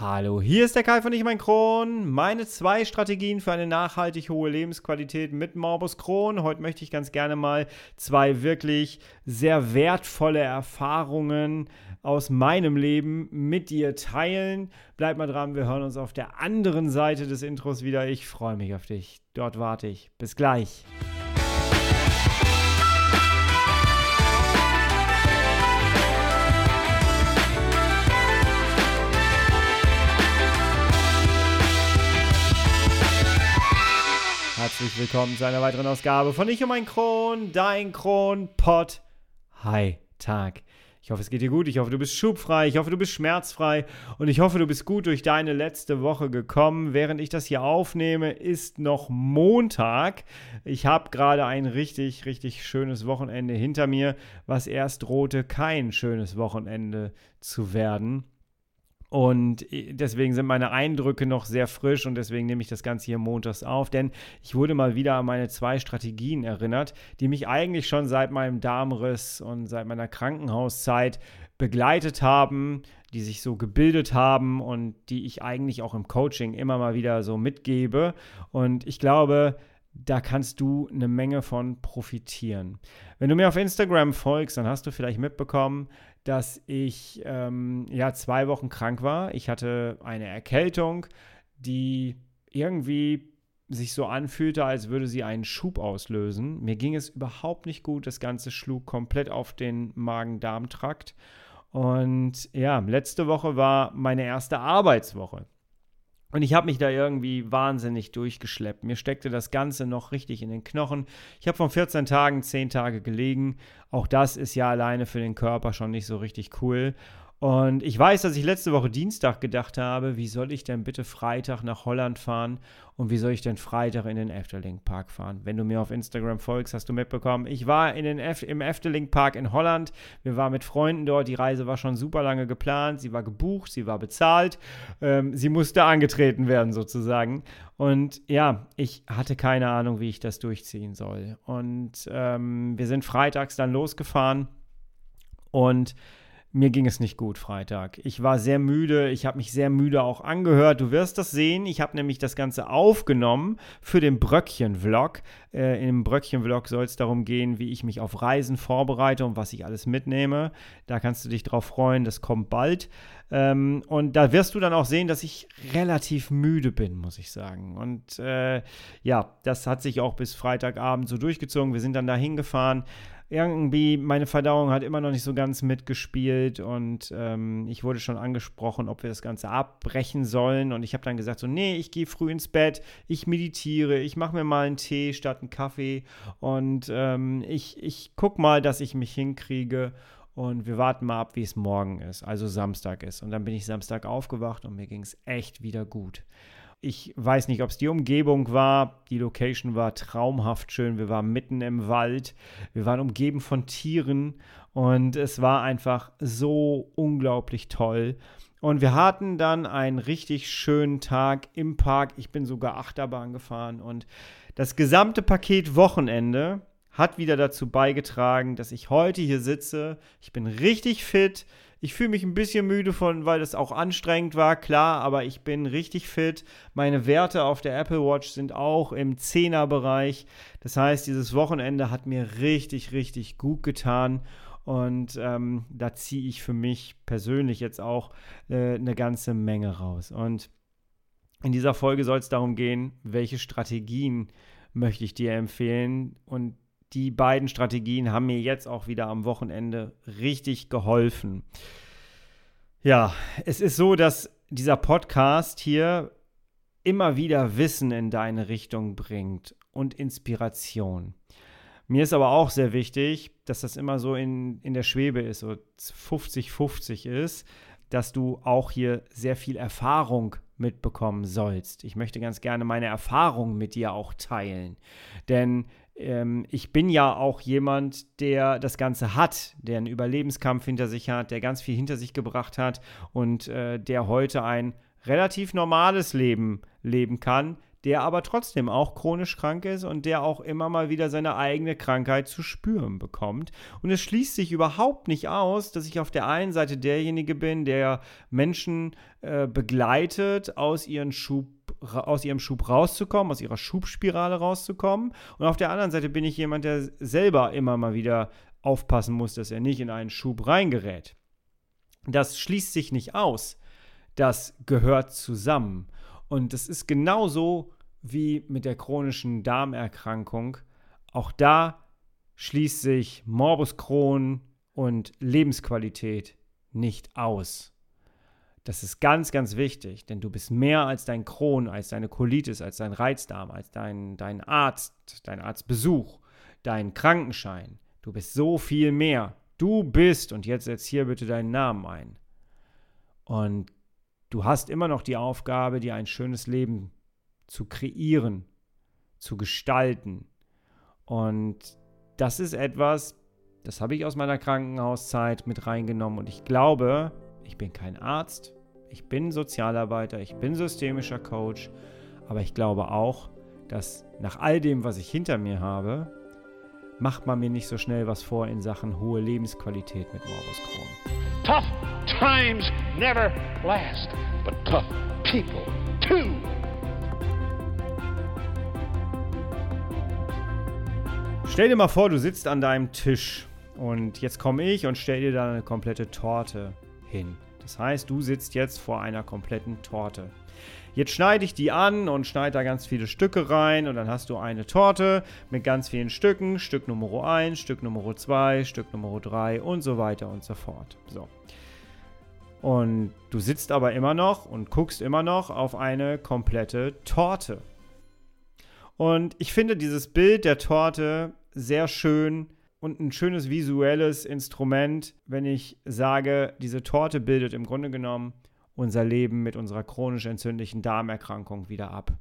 Hallo, hier ist der Kai von Ich mein Kron. Meine zwei Strategien für eine nachhaltig hohe Lebensqualität mit Morbus Crohn. Heute möchte ich ganz gerne mal zwei wirklich sehr wertvolle Erfahrungen aus meinem Leben mit dir teilen. Bleib mal dran, wir hören uns auf der anderen Seite des Intros wieder. Ich freue mich auf dich. Dort warte ich. Bis gleich. Herzlich willkommen zu einer weiteren Ausgabe von Ich um ein Kron, dein Kronpott. Hi, Tag. Ich hoffe, es geht dir gut. Ich hoffe, du bist schubfrei. Ich hoffe, du bist schmerzfrei. Und ich hoffe, du bist gut durch deine letzte Woche gekommen. Während ich das hier aufnehme, ist noch Montag. Ich habe gerade ein richtig, richtig schönes Wochenende hinter mir, was erst drohte, kein schönes Wochenende zu werden. Und deswegen sind meine Eindrücke noch sehr frisch und deswegen nehme ich das Ganze hier montags auf, denn ich wurde mal wieder an meine zwei Strategien erinnert, die mich eigentlich schon seit meinem Darmriss und seit meiner Krankenhauszeit begleitet haben, die sich so gebildet haben und die ich eigentlich auch im Coaching immer mal wieder so mitgebe. Und ich glaube, da kannst du eine Menge von profitieren. Wenn du mir auf Instagram folgst, dann hast du vielleicht mitbekommen, dass ich ähm, ja zwei Wochen krank war. Ich hatte eine Erkältung, die irgendwie sich so anfühlte, als würde sie einen Schub auslösen. Mir ging es überhaupt nicht gut. Das Ganze schlug komplett auf den Magen-Darm-Trakt. Und ja, letzte Woche war meine erste Arbeitswoche. Und ich habe mich da irgendwie wahnsinnig durchgeschleppt. Mir steckte das Ganze noch richtig in den Knochen. Ich habe von 14 Tagen 10 Tage gelegen. Auch das ist ja alleine für den Körper schon nicht so richtig cool. Und ich weiß, dass ich letzte Woche Dienstag gedacht habe, wie soll ich denn bitte Freitag nach Holland fahren und wie soll ich denn Freitag in den Efteling Park fahren? Wenn du mir auf Instagram folgst, hast du mitbekommen, ich war in den Ef im Efteling Park in Holland. Wir waren mit Freunden dort. Die Reise war schon super lange geplant. Sie war gebucht, sie war bezahlt. Ähm, sie musste angetreten werden sozusagen. Und ja, ich hatte keine Ahnung, wie ich das durchziehen soll. Und ähm, wir sind freitags dann losgefahren und mir ging es nicht gut Freitag. Ich war sehr müde, ich habe mich sehr müde auch angehört. Du wirst das sehen. Ich habe nämlich das Ganze aufgenommen für den Bröckchen-Vlog. Äh, Im Bröckchen-Vlog soll es darum gehen, wie ich mich auf Reisen vorbereite und was ich alles mitnehme. Da kannst du dich drauf freuen, das kommt bald. Ähm, und da wirst du dann auch sehen, dass ich relativ müde bin, muss ich sagen. Und äh, ja, das hat sich auch bis Freitagabend so durchgezogen. Wir sind dann da hingefahren irgendwie, meine Verdauung hat immer noch nicht so ganz mitgespielt und ähm, ich wurde schon angesprochen, ob wir das Ganze abbrechen sollen. Und ich habe dann gesagt, so, nee, ich gehe früh ins Bett, ich meditiere, ich mache mir mal einen Tee statt einen Kaffee und ähm, ich, ich gucke mal, dass ich mich hinkriege. Und wir warten mal ab, wie es morgen ist, also Samstag ist. Und dann bin ich Samstag aufgewacht und mir ging es echt wieder gut. Ich weiß nicht, ob es die Umgebung war. Die Location war traumhaft schön. Wir waren mitten im Wald. Wir waren umgeben von Tieren und es war einfach so unglaublich toll. Und wir hatten dann einen richtig schönen Tag im Park. Ich bin sogar Achterbahn gefahren und das gesamte Paket Wochenende hat wieder dazu beigetragen, dass ich heute hier sitze. Ich bin richtig fit. Ich fühle mich ein bisschen müde von, weil es auch anstrengend war, klar, aber ich bin richtig fit. Meine Werte auf der Apple Watch sind auch im 10er-Bereich. Das heißt, dieses Wochenende hat mir richtig, richtig gut getan. Und ähm, da ziehe ich für mich persönlich jetzt auch äh, eine ganze Menge raus. Und in dieser Folge soll es darum gehen, welche Strategien möchte ich dir empfehlen. Und die beiden Strategien haben mir jetzt auch wieder am Wochenende richtig geholfen. Ja, es ist so, dass dieser Podcast hier immer wieder Wissen in deine Richtung bringt und Inspiration. Mir ist aber auch sehr wichtig, dass das immer so in, in der Schwebe ist, so 50-50 ist, dass du auch hier sehr viel Erfahrung mitbekommen sollst. Ich möchte ganz gerne meine Erfahrung mit dir auch teilen. Denn ähm, ich bin ja auch jemand, der das Ganze hat, der einen Überlebenskampf hinter sich hat, der ganz viel hinter sich gebracht hat und äh, der heute ein relativ normales Leben leben kann, der aber trotzdem auch chronisch krank ist und der auch immer mal wieder seine eigene Krankheit zu spüren bekommt. Und es schließt sich überhaupt nicht aus, dass ich auf der einen Seite derjenige bin, der Menschen äh, begleitet, aus, ihren Schub, aus ihrem Schub rauszukommen, aus ihrer Schubspirale rauszukommen. Und auf der anderen Seite bin ich jemand, der selber immer mal wieder aufpassen muss, dass er nicht in einen Schub reingerät. Das schließt sich nicht aus. Das gehört zusammen. Und das ist genauso wie mit der chronischen Darmerkrankung. Auch da schließt sich Morbus Crohn und Lebensqualität nicht aus. Das ist ganz, ganz wichtig, denn du bist mehr als dein Crohn, als deine Colitis, als dein Reizdarm, als dein, dein Arzt, dein Arztbesuch, dein Krankenschein. Du bist so viel mehr. Du bist, und jetzt setz hier bitte deinen Namen ein. Und Du hast immer noch die Aufgabe, dir ein schönes Leben zu kreieren, zu gestalten. Und das ist etwas, das habe ich aus meiner Krankenhauszeit mit reingenommen. Und ich glaube, ich bin kein Arzt, ich bin Sozialarbeiter, ich bin systemischer Coach, aber ich glaube auch, dass nach all dem, was ich hinter mir habe, macht man mir nicht so schnell was vor in Sachen hohe Lebensqualität mit Morbus Crohn. Tough times never last, but tough people too. Stell dir mal vor, du sitzt an deinem Tisch und jetzt komme ich und stell dir da eine komplette Torte hin. Das heißt, du sitzt jetzt vor einer kompletten Torte. Jetzt schneide ich die an und schneide da ganz viele Stücke rein und dann hast du eine Torte mit ganz vielen Stücken. Stück Nummer 1, Stück Nummer 2, Stück Nummer 3 und so weiter und so fort. So. Und du sitzt aber immer noch und guckst immer noch auf eine komplette Torte. Und ich finde dieses Bild der Torte sehr schön und ein schönes visuelles Instrument, wenn ich sage, diese Torte bildet im Grunde genommen unser Leben mit unserer chronisch entzündlichen Darmerkrankung wieder ab.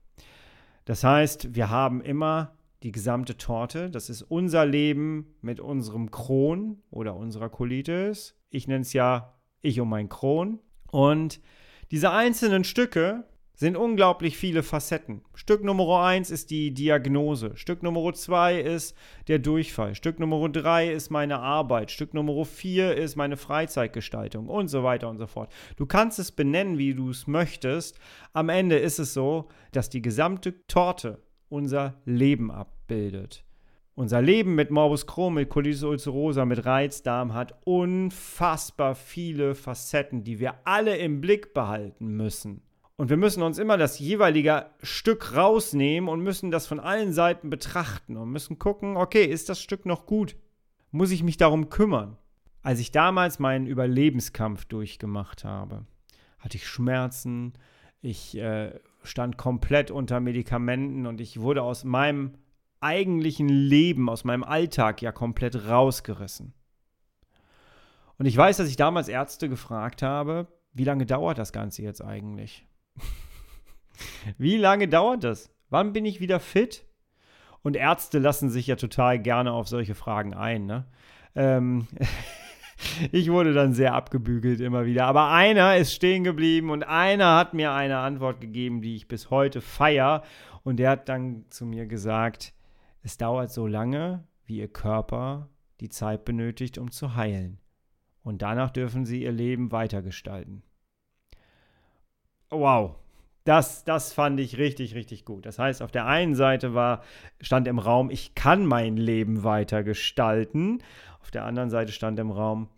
Das heißt, wir haben immer die gesamte Torte. Das ist unser Leben mit unserem Kron oder unserer Colitis. Ich nenne es ja ich um mein Kron. Und diese einzelnen Stücke sind unglaublich viele Facetten. Stück Nummer 1 ist die Diagnose, Stück Nummer 2 ist der Durchfall, Stück Nummer 3 ist meine Arbeit, Stück Nummer 4 ist meine Freizeitgestaltung und so weiter und so fort. Du kannst es benennen, wie du es möchtest. Am Ende ist es so, dass die gesamte Torte unser Leben abbildet. Unser Leben mit Morbus Crohn, mit Colitis ulcerosa, mit Reizdarm hat unfassbar viele Facetten, die wir alle im Blick behalten müssen. Und wir müssen uns immer das jeweilige Stück rausnehmen und müssen das von allen Seiten betrachten und müssen gucken, okay, ist das Stück noch gut? Muss ich mich darum kümmern? Als ich damals meinen Überlebenskampf durchgemacht habe, hatte ich Schmerzen, ich äh, stand komplett unter Medikamenten und ich wurde aus meinem eigentlichen Leben, aus meinem Alltag ja komplett rausgerissen. Und ich weiß, dass ich damals Ärzte gefragt habe, wie lange dauert das Ganze jetzt eigentlich? wie lange dauert das? Wann bin ich wieder fit? Und Ärzte lassen sich ja total gerne auf solche Fragen ein. Ne? Ähm ich wurde dann sehr abgebügelt immer wieder. Aber einer ist stehen geblieben und einer hat mir eine Antwort gegeben, die ich bis heute feier. Und der hat dann zu mir gesagt, es dauert so lange, wie Ihr Körper die Zeit benötigt, um zu heilen. Und danach dürfen Sie Ihr Leben weitergestalten. Wow, das, das fand ich richtig, richtig gut. Das heißt, auf der einen Seite war, stand im Raum, ich kann mein Leben weitergestalten. Auf der anderen Seite stand im Raum,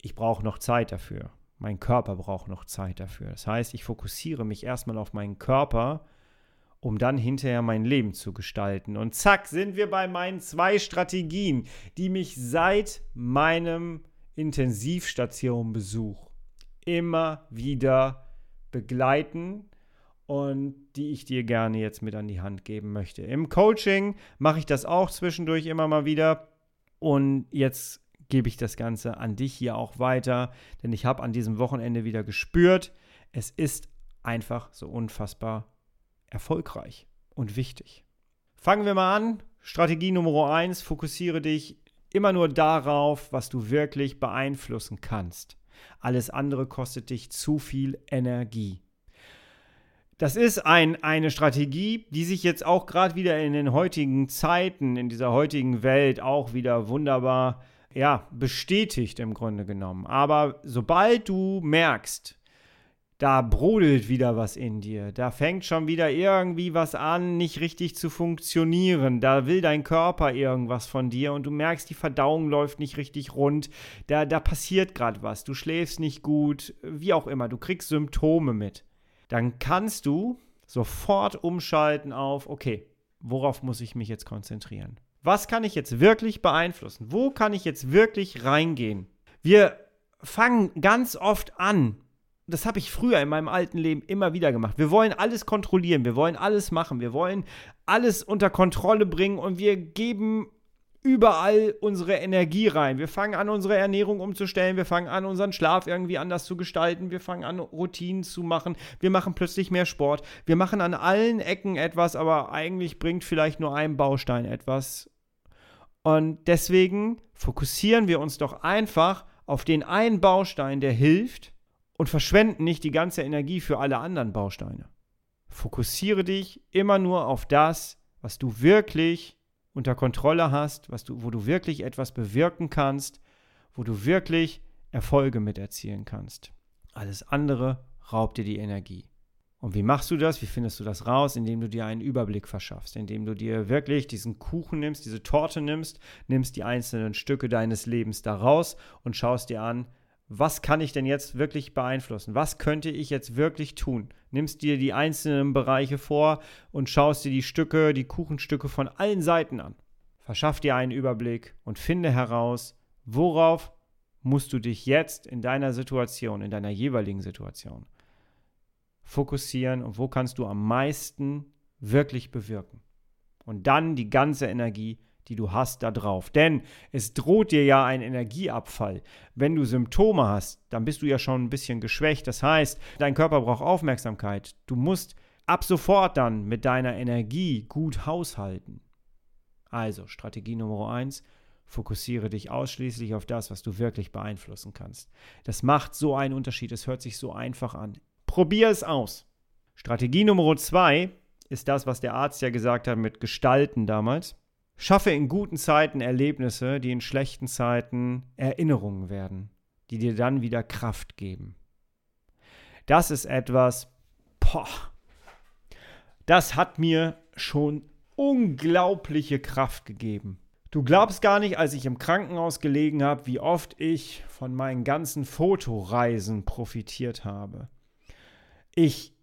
ich brauche noch Zeit dafür. Mein Körper braucht noch Zeit dafür. Das heißt, ich fokussiere mich erstmal auf meinen Körper um dann hinterher mein Leben zu gestalten. Und zack, sind wir bei meinen zwei Strategien, die mich seit meinem Intensivstationbesuch immer wieder begleiten und die ich dir gerne jetzt mit an die Hand geben möchte. Im Coaching mache ich das auch zwischendurch immer mal wieder und jetzt gebe ich das Ganze an dich hier auch weiter, denn ich habe an diesem Wochenende wieder gespürt, es ist einfach so unfassbar erfolgreich und wichtig. Fangen wir mal an. Strategie Nummer 1, fokussiere dich immer nur darauf, was du wirklich beeinflussen kannst. Alles andere kostet dich zu viel Energie. Das ist ein, eine Strategie, die sich jetzt auch gerade wieder in den heutigen Zeiten, in dieser heutigen Welt auch wieder wunderbar ja, bestätigt im Grunde genommen. Aber sobald du merkst, da brodelt wieder was in dir. Da fängt schon wieder irgendwie was an, nicht richtig zu funktionieren. Da will dein Körper irgendwas von dir und du merkst, die Verdauung läuft nicht richtig rund. Da, da passiert gerade was. Du schläfst nicht gut, wie auch immer. Du kriegst Symptome mit. Dann kannst du sofort umschalten auf, okay, worauf muss ich mich jetzt konzentrieren? Was kann ich jetzt wirklich beeinflussen? Wo kann ich jetzt wirklich reingehen? Wir fangen ganz oft an, das habe ich früher in meinem alten Leben immer wieder gemacht. Wir wollen alles kontrollieren, wir wollen alles machen, wir wollen alles unter Kontrolle bringen und wir geben überall unsere Energie rein. Wir fangen an, unsere Ernährung umzustellen, wir fangen an, unseren Schlaf irgendwie anders zu gestalten, wir fangen an, Routinen zu machen, wir machen plötzlich mehr Sport, wir machen an allen Ecken etwas, aber eigentlich bringt vielleicht nur ein Baustein etwas. Und deswegen fokussieren wir uns doch einfach auf den einen Baustein, der hilft und verschwenden nicht die ganze Energie für alle anderen Bausteine. Fokussiere dich immer nur auf das, was du wirklich unter Kontrolle hast, was du, wo du wirklich etwas bewirken kannst, wo du wirklich Erfolge mit erzielen kannst. Alles andere raubt dir die Energie. Und wie machst du das? Wie findest du das raus? Indem du dir einen Überblick verschaffst, indem du dir wirklich diesen Kuchen nimmst, diese Torte nimmst, nimmst die einzelnen Stücke deines Lebens da raus und schaust dir an, was kann ich denn jetzt wirklich beeinflussen? Was könnte ich jetzt wirklich tun? Nimmst dir die einzelnen Bereiche vor und schaust dir die Stücke, die Kuchenstücke von allen Seiten an. Verschaff dir einen Überblick und finde heraus, worauf musst du dich jetzt in deiner Situation, in deiner jeweiligen Situation fokussieren und wo kannst du am meisten wirklich bewirken. Und dann die ganze Energie die du hast, da drauf. Denn es droht dir ja ein Energieabfall. Wenn du Symptome hast, dann bist du ja schon ein bisschen geschwächt. Das heißt, dein Körper braucht Aufmerksamkeit. Du musst ab sofort dann mit deiner Energie gut haushalten. Also, Strategie Nummer eins: fokussiere dich ausschließlich auf das, was du wirklich beeinflussen kannst. Das macht so einen Unterschied. Es hört sich so einfach an. Probier es aus. Strategie Nummer zwei ist das, was der Arzt ja gesagt hat mit Gestalten damals. Schaffe in guten Zeiten Erlebnisse, die in schlechten Zeiten Erinnerungen werden, die dir dann wieder Kraft geben. Das ist etwas, boah, das hat mir schon unglaubliche Kraft gegeben. Du glaubst gar nicht, als ich im Krankenhaus gelegen habe, wie oft ich von meinen ganzen Fotoreisen profitiert habe. Ich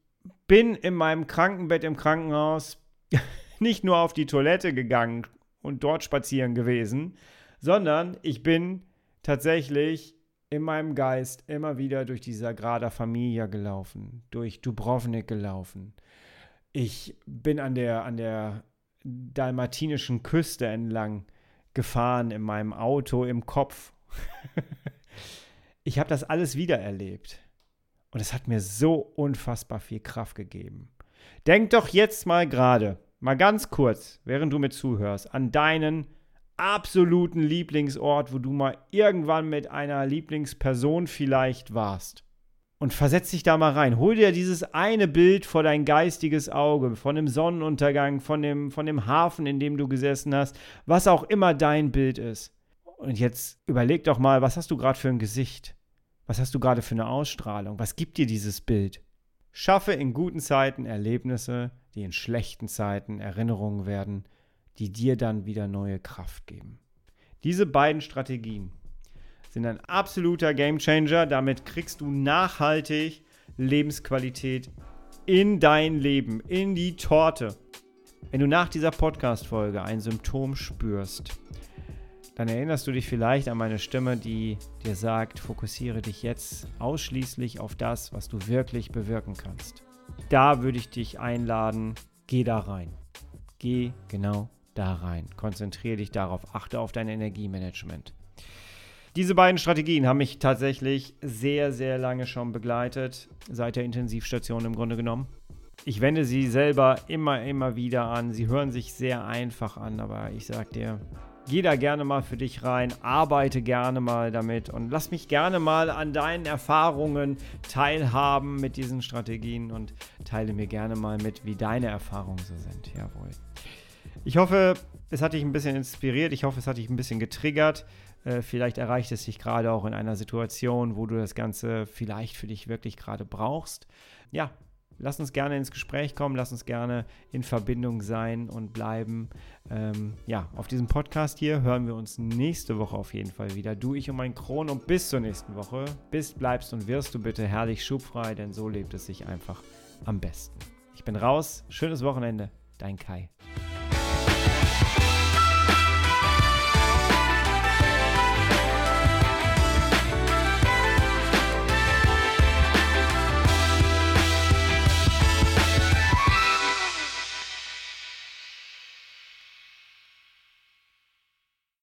bin in meinem Krankenbett im Krankenhaus nicht nur auf die Toilette gegangen, und dort spazieren gewesen, sondern ich bin tatsächlich in meinem Geist immer wieder durch die Sagrada Familia gelaufen, durch Dubrovnik gelaufen. Ich bin an der, an der dalmatinischen Küste entlang gefahren in meinem Auto im Kopf. ich habe das alles wiedererlebt. Und es hat mir so unfassbar viel Kraft gegeben. Denk doch jetzt mal gerade, mal ganz kurz, während du mir zuhörst, an deinen absoluten Lieblingsort, wo du mal irgendwann mit einer Lieblingsperson vielleicht warst. Und versetz dich da mal rein. Hol dir dieses eine Bild vor dein geistiges Auge, von dem Sonnenuntergang, von dem, von dem Hafen, in dem du gesessen hast, was auch immer dein Bild ist. Und jetzt überleg doch mal, was hast du gerade für ein Gesicht? Was hast du gerade für eine Ausstrahlung? Was gibt dir dieses Bild? Schaffe in guten Zeiten Erlebnisse, die in schlechten Zeiten Erinnerungen werden, die dir dann wieder neue Kraft geben. Diese beiden Strategien sind ein absoluter Gamechanger. Damit kriegst du nachhaltig Lebensqualität in dein Leben, in die Torte. Wenn du nach dieser Podcast-Folge ein Symptom spürst, dann erinnerst du dich vielleicht an meine Stimme, die dir sagt, fokussiere dich jetzt ausschließlich auf das, was du wirklich bewirken kannst. Da würde ich dich einladen, geh da rein. Geh genau da rein. Konzentriere dich darauf, achte auf dein Energiemanagement. Diese beiden Strategien haben mich tatsächlich sehr, sehr lange schon begleitet, seit der Intensivstation im Grunde genommen. Ich wende sie selber immer, immer wieder an. Sie hören sich sehr einfach an, aber ich sag dir, Geh da gerne mal für dich rein, arbeite gerne mal damit und lass mich gerne mal an deinen Erfahrungen teilhaben mit diesen Strategien und teile mir gerne mal mit, wie deine Erfahrungen so sind. Jawohl. Ich hoffe, es hat dich ein bisschen inspiriert. Ich hoffe, es hat dich ein bisschen getriggert. Äh, vielleicht erreicht es dich gerade auch in einer Situation, wo du das Ganze vielleicht für dich wirklich gerade brauchst. Ja, lass uns gerne ins Gespräch kommen, lass uns gerne in Verbindung sein und bleiben. Ähm, ja, auf diesem Podcast hier hören wir uns nächste Woche auf jeden Fall wieder. Du, ich und mein Kron und bis zur nächsten Woche. Bist, bleibst und wirst du bitte herrlich schubfrei, denn so lebt es sich einfach am besten. Ich bin raus. Schönes Wochenende. Dein Kai.